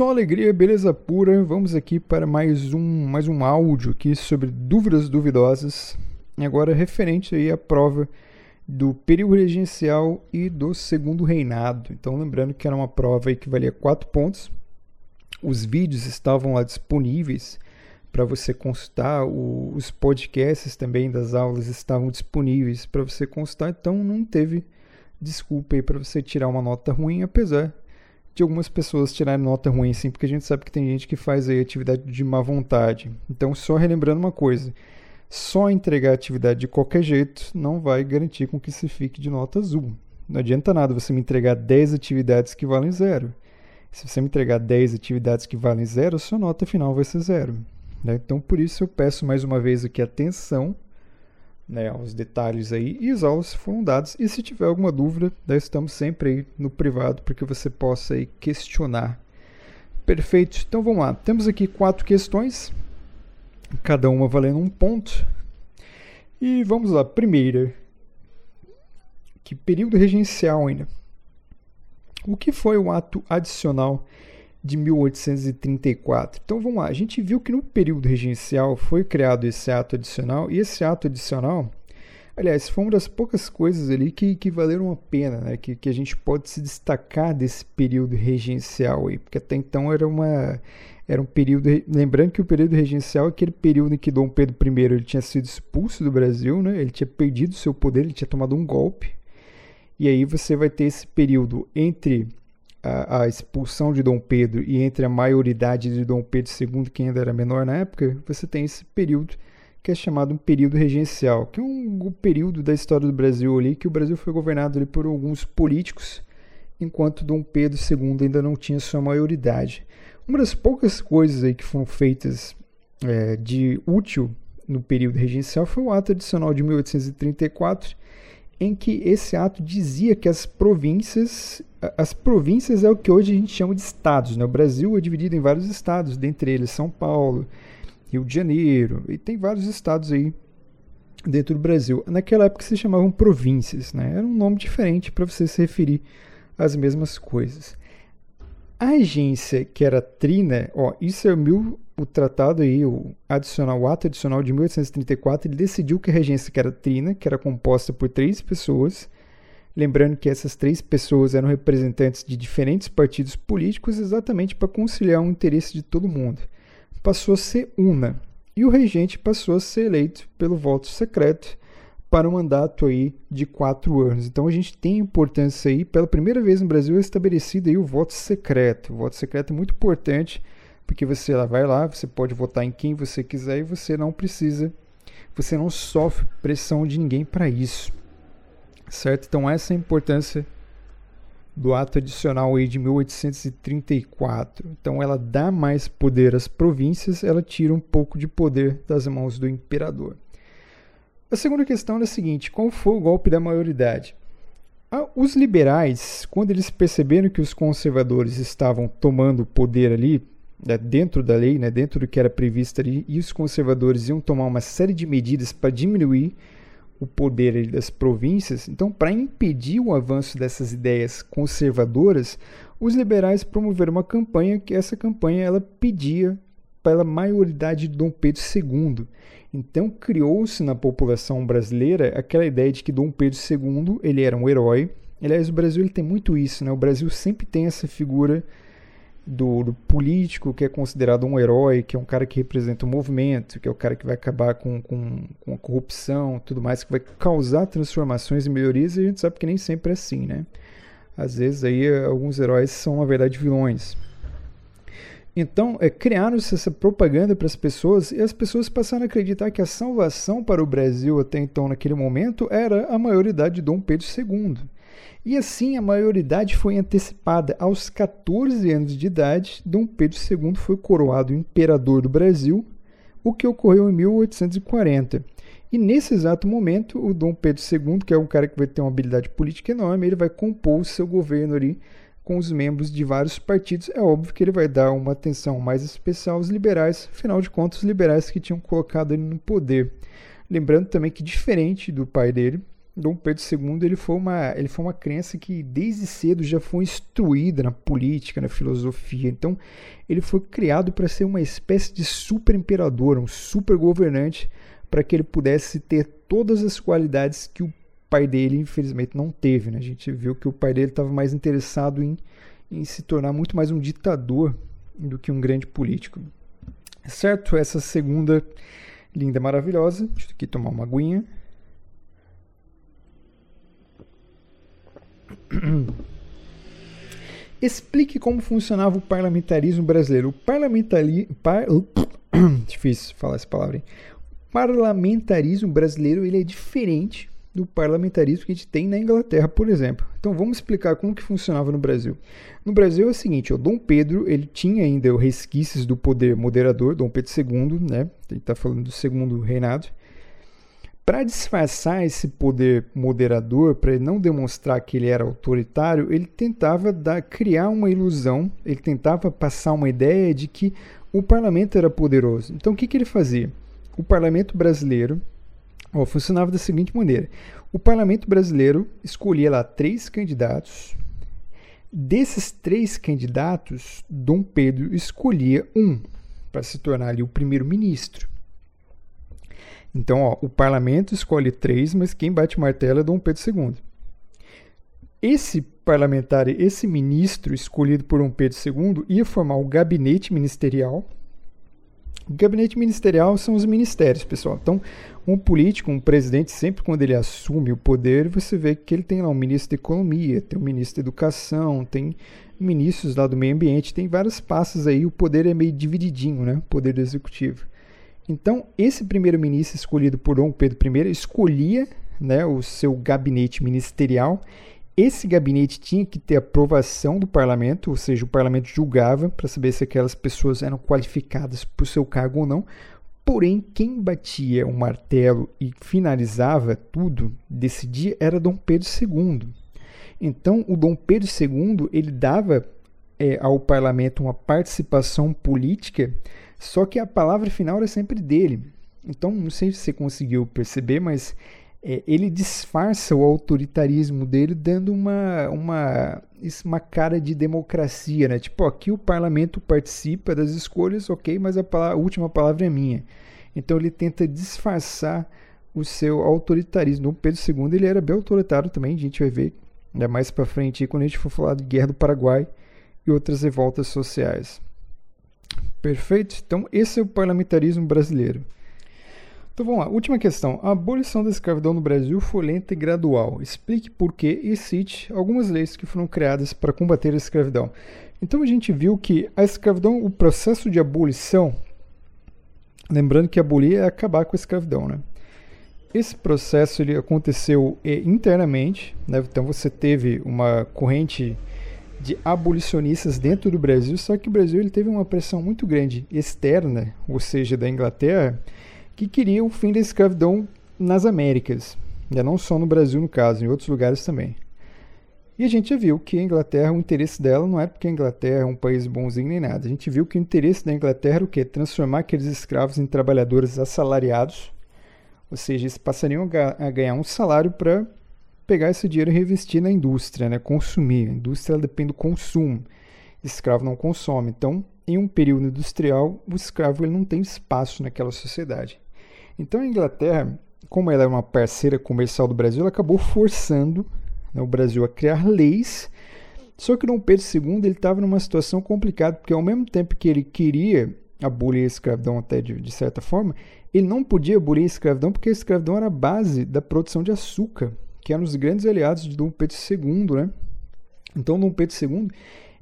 Só alegria, beleza pura. Vamos aqui para mais um, mais um áudio aqui sobre dúvidas duvidosas. Agora referente aí à prova do período regencial e do segundo reinado. Então lembrando que era uma prova aí que valia 4 pontos. Os vídeos estavam lá disponíveis para você consultar, o, os podcasts também das aulas estavam disponíveis para você consultar, então não teve desculpa aí para você tirar uma nota ruim, apesar de algumas pessoas tirarem nota ruim, sim, porque a gente sabe que tem gente que faz aí atividade de má vontade. Então, só relembrando uma coisa: só entregar atividade de qualquer jeito não vai garantir com que se fique de nota azul. Não adianta nada você me entregar 10 atividades que valem zero. Se você me entregar 10 atividades que valem zero, sua nota final vai ser zero. Né? Então, por isso eu peço mais uma vez aqui atenção né, detalhes aí e as aulas foram dadas. E se tiver alguma dúvida, nós estamos sempre aí no privado para que você possa aí questionar. Perfeito. Então vamos lá. Temos aqui quatro questões, cada uma valendo um ponto. E vamos lá. Primeira, que período regencial ainda? O que foi o ato adicional de 1834. Então vamos lá, a gente viu que no período regencial foi criado esse ato adicional, e esse ato adicional, aliás, foi uma das poucas coisas ali que, que valeram a pena, né? que, que a gente pode se destacar desse período regencial aí, porque até então era uma. Era um período. Lembrando que o período regencial é aquele período em que Dom Pedro I ele tinha sido expulso do Brasil, né? ele tinha perdido seu poder, ele tinha tomado um golpe. E aí você vai ter esse período entre a, a, expulsão de Dom Pedro e entre a maioridade de Dom Pedro II, que ainda era menor na época, você tem esse período que é chamado um período regencial, que é um, período da história do Brasil ali que o Brasil foi governado ali por alguns políticos, enquanto Dom Pedro II ainda não tinha sua maioridade. Uma das poucas coisas aí que foram feitas é, de útil no período regencial foi o ato adicional de 1834, em que esse ato dizia que as províncias, as províncias é o que hoje a gente chama de estados. Né? O Brasil é dividido em vários estados, dentre eles São Paulo, Rio de Janeiro, e tem vários estados aí dentro do Brasil. Naquela época se chamavam províncias, né? era um nome diferente para você se referir às mesmas coisas. A agência que era Trina, ó, isso é mil, o tratado aí, o adicional, o ato adicional de 1834, ele decidiu que a regência que era trina, que era composta por três pessoas, lembrando que essas três pessoas eram representantes de diferentes partidos políticos exatamente para conciliar o interesse de todo mundo, passou a ser una. E o regente passou a ser eleito pelo voto secreto para um mandato aí de quatro anos. Então a gente tem importância aí, pela primeira vez no Brasil é estabelecido aí o voto secreto. O voto secreto é muito importante porque você vai lá, você pode votar em quem você quiser e você não precisa, você não sofre pressão de ninguém para isso. Certo? Então essa é a importância do ato adicional aí de 1834. Então ela dá mais poder às províncias, ela tira um pouco de poder das mãos do imperador. A segunda questão é a seguinte: qual foi o golpe da maioridade? Os liberais, quando eles perceberam que os conservadores estavam tomando poder ali, né, dentro da lei, né, dentro do que era previsto ali, e os conservadores iam tomar uma série de medidas para diminuir o poder das províncias. Então, para impedir o avanço dessas ideias conservadoras, os liberais promoveram uma campanha que essa campanha ela pedia pela maioridade de Dom Pedro II. Então criou-se na população brasileira aquela ideia de que Dom Pedro II ele era um herói. Aliás, o Brasil ele tem muito isso, né? O Brasil sempre tem essa figura do, do, político que é considerado um herói, que é um cara que representa o um movimento, que é o cara que vai acabar com, com, com a corrupção tudo mais, que vai causar transformações e melhorias, e a gente sabe que nem sempre é assim, né? Às vezes aí alguns heróis são, na verdade, vilões. Então, é, criaram-se essa propaganda para as pessoas e as pessoas passaram a acreditar que a salvação para o Brasil até então, naquele momento, era a maioridade de Dom Pedro II. E assim a maioridade foi antecipada. Aos 14 anos de idade, Dom Pedro II foi coroado imperador do Brasil, o que ocorreu em 1840. E nesse exato momento, o Dom Pedro II, que é um cara que vai ter uma habilidade política enorme, ele vai compor o seu governo ali com os membros de vários partidos. É óbvio que ele vai dar uma atenção mais especial aos liberais, afinal de contas, os liberais que tinham colocado ele no poder. Lembrando também que, diferente do pai dele, Dom Pedro II ele foi, uma, ele foi uma criança que desde cedo já foi instruída na política, na filosofia. Então, ele foi criado para ser uma espécie de super imperador, um super governante, para que ele pudesse ter todas as qualidades que o pai dele, infelizmente, não teve. Né? A gente viu que o pai dele estava mais interessado em, em se tornar muito mais um ditador do que um grande político. Certo? Essa segunda linda, maravilhosa. Deixa eu aqui tomar uma aguinha. Explique como funcionava o parlamentarismo brasileiro. O parlamentarismo. Par... Difícil falar essa palavra. Hein? O parlamentarismo brasileiro ele é diferente do parlamentarismo que a gente tem na Inglaterra, por exemplo. Então vamos explicar como que funcionava no Brasil. No Brasil é o seguinte, o Dom Pedro ele tinha ainda resquícios do poder moderador, Dom Pedro II, né? Gente está falando do segundo reinado. Para disfarçar esse poder moderador, para ele não demonstrar que ele era autoritário, ele tentava dar, criar uma ilusão, ele tentava passar uma ideia de que o parlamento era poderoso. Então o que, que ele fazia? O parlamento brasileiro ó, funcionava da seguinte maneira: o parlamento brasileiro escolhia lá três candidatos. Desses três candidatos, Dom Pedro escolhia um para se tornar ali o primeiro-ministro. Então, ó, o parlamento escolhe três, mas quem bate martelo é Dom Pedro II. Esse parlamentar, esse ministro escolhido por Dom Pedro II, ia formar o gabinete ministerial. O gabinete ministerial são os ministérios, pessoal. Então, um político, um presidente, sempre quando ele assume o poder, você vê que ele tem lá um ministro da Economia, tem um ministro da Educação, tem ministros lá do Meio Ambiente, tem várias pastas aí, o poder é meio divididinho, né? O poder do executivo. Então, esse primeiro-ministro escolhido por Dom Pedro I escolhia né, o seu gabinete ministerial. Esse gabinete tinha que ter aprovação do parlamento, ou seja, o parlamento julgava para saber se aquelas pessoas eram qualificadas para o seu cargo ou não. Porém, quem batia o martelo e finalizava tudo, decidia, era Dom Pedro II. Então, o Dom Pedro II ele dava é, ao parlamento uma participação política só que a palavra final era sempre dele. Então, não sei se você conseguiu perceber, mas é, ele disfarça o autoritarismo dele dando uma, uma, uma cara de democracia, né? Tipo, aqui o parlamento participa das escolhas, ok, mas a, palavra, a última palavra é minha. Então ele tenta disfarçar o seu autoritarismo. O Pedro II ele era bem autoritário também, a gente vai ver né, mais para frente quando a gente for falar de Guerra do Paraguai e outras revoltas sociais. Perfeito? Então, esse é o parlamentarismo brasileiro. Então vamos lá, última questão. A abolição da escravidão no Brasil foi lenta e gradual. Explique por que e cite algumas leis que foram criadas para combater a escravidão. Então a gente viu que a escravidão, o processo de abolição, lembrando que abolir é acabar com a escravidão, né? Esse processo ele aconteceu eh, internamente, né? então você teve uma corrente de abolicionistas dentro do Brasil, só que o Brasil ele teve uma pressão muito grande externa, ou seja, da Inglaterra, que queria o fim da escravidão nas Américas, né? não só no Brasil no caso, em outros lugares também. E a gente já viu que a Inglaterra, o interesse dela não é porque a Inglaterra é um país bonzinho nem nada. A gente viu que o interesse da Inglaterra era o quê? Transformar aqueles escravos em trabalhadores assalariados, ou seja, eles passariam a ganhar um salário para pegar esse dinheiro e reinvestir na indústria, né? consumir. A indústria depende do consumo. Escravo não consome. Então, em um período industrial, o escravo ele não tem espaço naquela sociedade. Então, a Inglaterra, como ela é uma parceira comercial do Brasil, ela acabou forçando né, o Brasil a criar leis. Só que Dom Pedro II estava numa situação complicada, porque ao mesmo tempo que ele queria abolir a escravidão até de, de certa forma, ele não podia abolir a escravidão porque a escravidão era a base da produção de açúcar que eram os grandes aliados de Dom Pedro II, né? Então Dom Pedro II,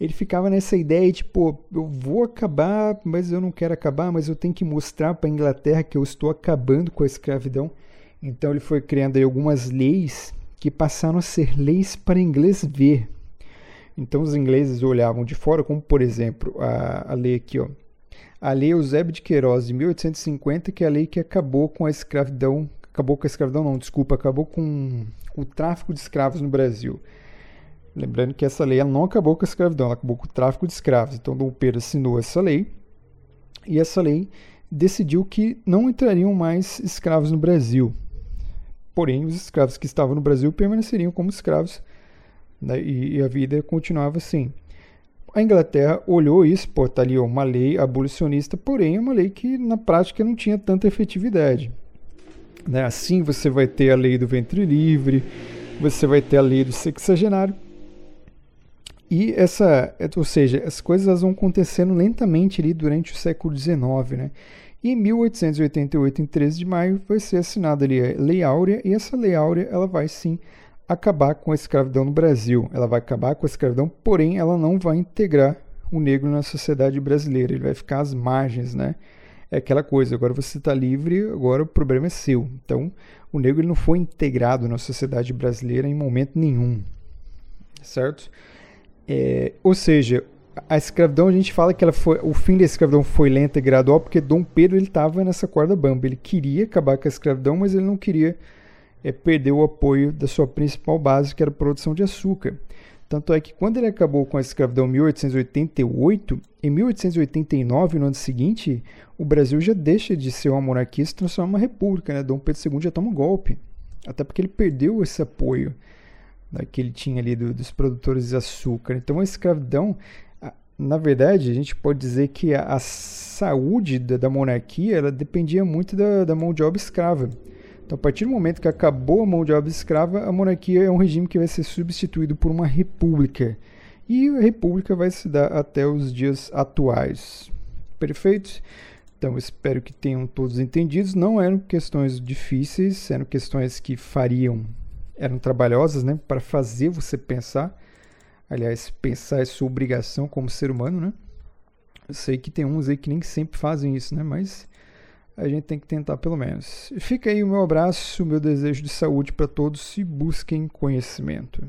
ele ficava nessa ideia de, tipo, eu vou acabar, mas eu não quero acabar, mas eu tenho que mostrar para a Inglaterra que eu estou acabando com a escravidão. Então ele foi criando aí algumas leis que passaram a ser leis para inglês ver. Então os ingleses olhavam de fora, como por exemplo a, a lei aqui, ó, a Lei Eusébio de Queiroz de 1850, que é a lei que acabou com a escravidão, acabou com a escravidão não, desculpa, acabou com o tráfico de escravos no Brasil. Lembrando que essa lei não acabou com a escravidão, ela acabou com o tráfico de escravos. Então Dom Pedro assinou essa lei e essa lei decidiu que não entrariam mais escravos no Brasil. Porém, os escravos que estavam no Brasil permaneceriam como escravos né, e, e, a vida continuava assim. A Inglaterra olhou isso, pô, tá ali uma lei abolicionista, porém é uma lei que na prática não tinha tanta efetividade. Né? Assim você vai ter a lei do ventre livre, você vai ter a lei do sexagenário. E essa, ou seja, as coisas vão acontecendo lentamente ali durante o século XIX, né? E em 1888, em 13 de maio, vai ser assinada ali a Lei Áurea, e essa Lei Áurea ela vai sim acabar com a escravidão no Brasil. Ela vai acabar com a escravidão, porém ela não vai integrar o negro na sociedade brasileira. Ele vai ficar às margens, né? É aquela coisa, agora você está livre, agora o problema é seu. Então, o negro ele não foi integrado na sociedade brasileira em momento nenhum, certo? É, ou seja, a escravidão a gente fala que ela foi, o fim da escravidão foi lenta e gradual porque Dom Pedro estava nessa corda bamba. Ele queria acabar com a escravidão, mas ele não queria é, perder o apoio da sua principal base, que era a produção de açúcar. Tanto é que quando ele acabou com a escravidão em 1888, em 1889, no ano seguinte, o Brasil já deixa de ser uma monarquia e se transforma em uma república. Né? Dom Pedro II já toma um golpe. Até porque ele perdeu esse apoio né, que ele tinha ali do, dos produtores de açúcar. Então a escravidão na verdade, a gente pode dizer que a, a saúde da, da, monarquia ela dependia muito da, da, mão de obra escrava. Então, a partir do momento que acabou a mão de obra escrava, a monarquia é um regime que vai ser substituído por uma república. E a república vai se dar até os dias atuais. Perfeito? Então, espero que tenham todos entendidos. Não eram questões difíceis, eram questões que fariam, eram trabalhosas, né, para fazer você pensar. Aliás, pensar é sua obrigação como ser humano, né? Eu sei que tem uns aí que nem sempre fazem isso, né? Mas a gente tem que tentar pelo menos. Fica aí o meu abraço, o meu desejo de saúde para todos e busquem conhecimento.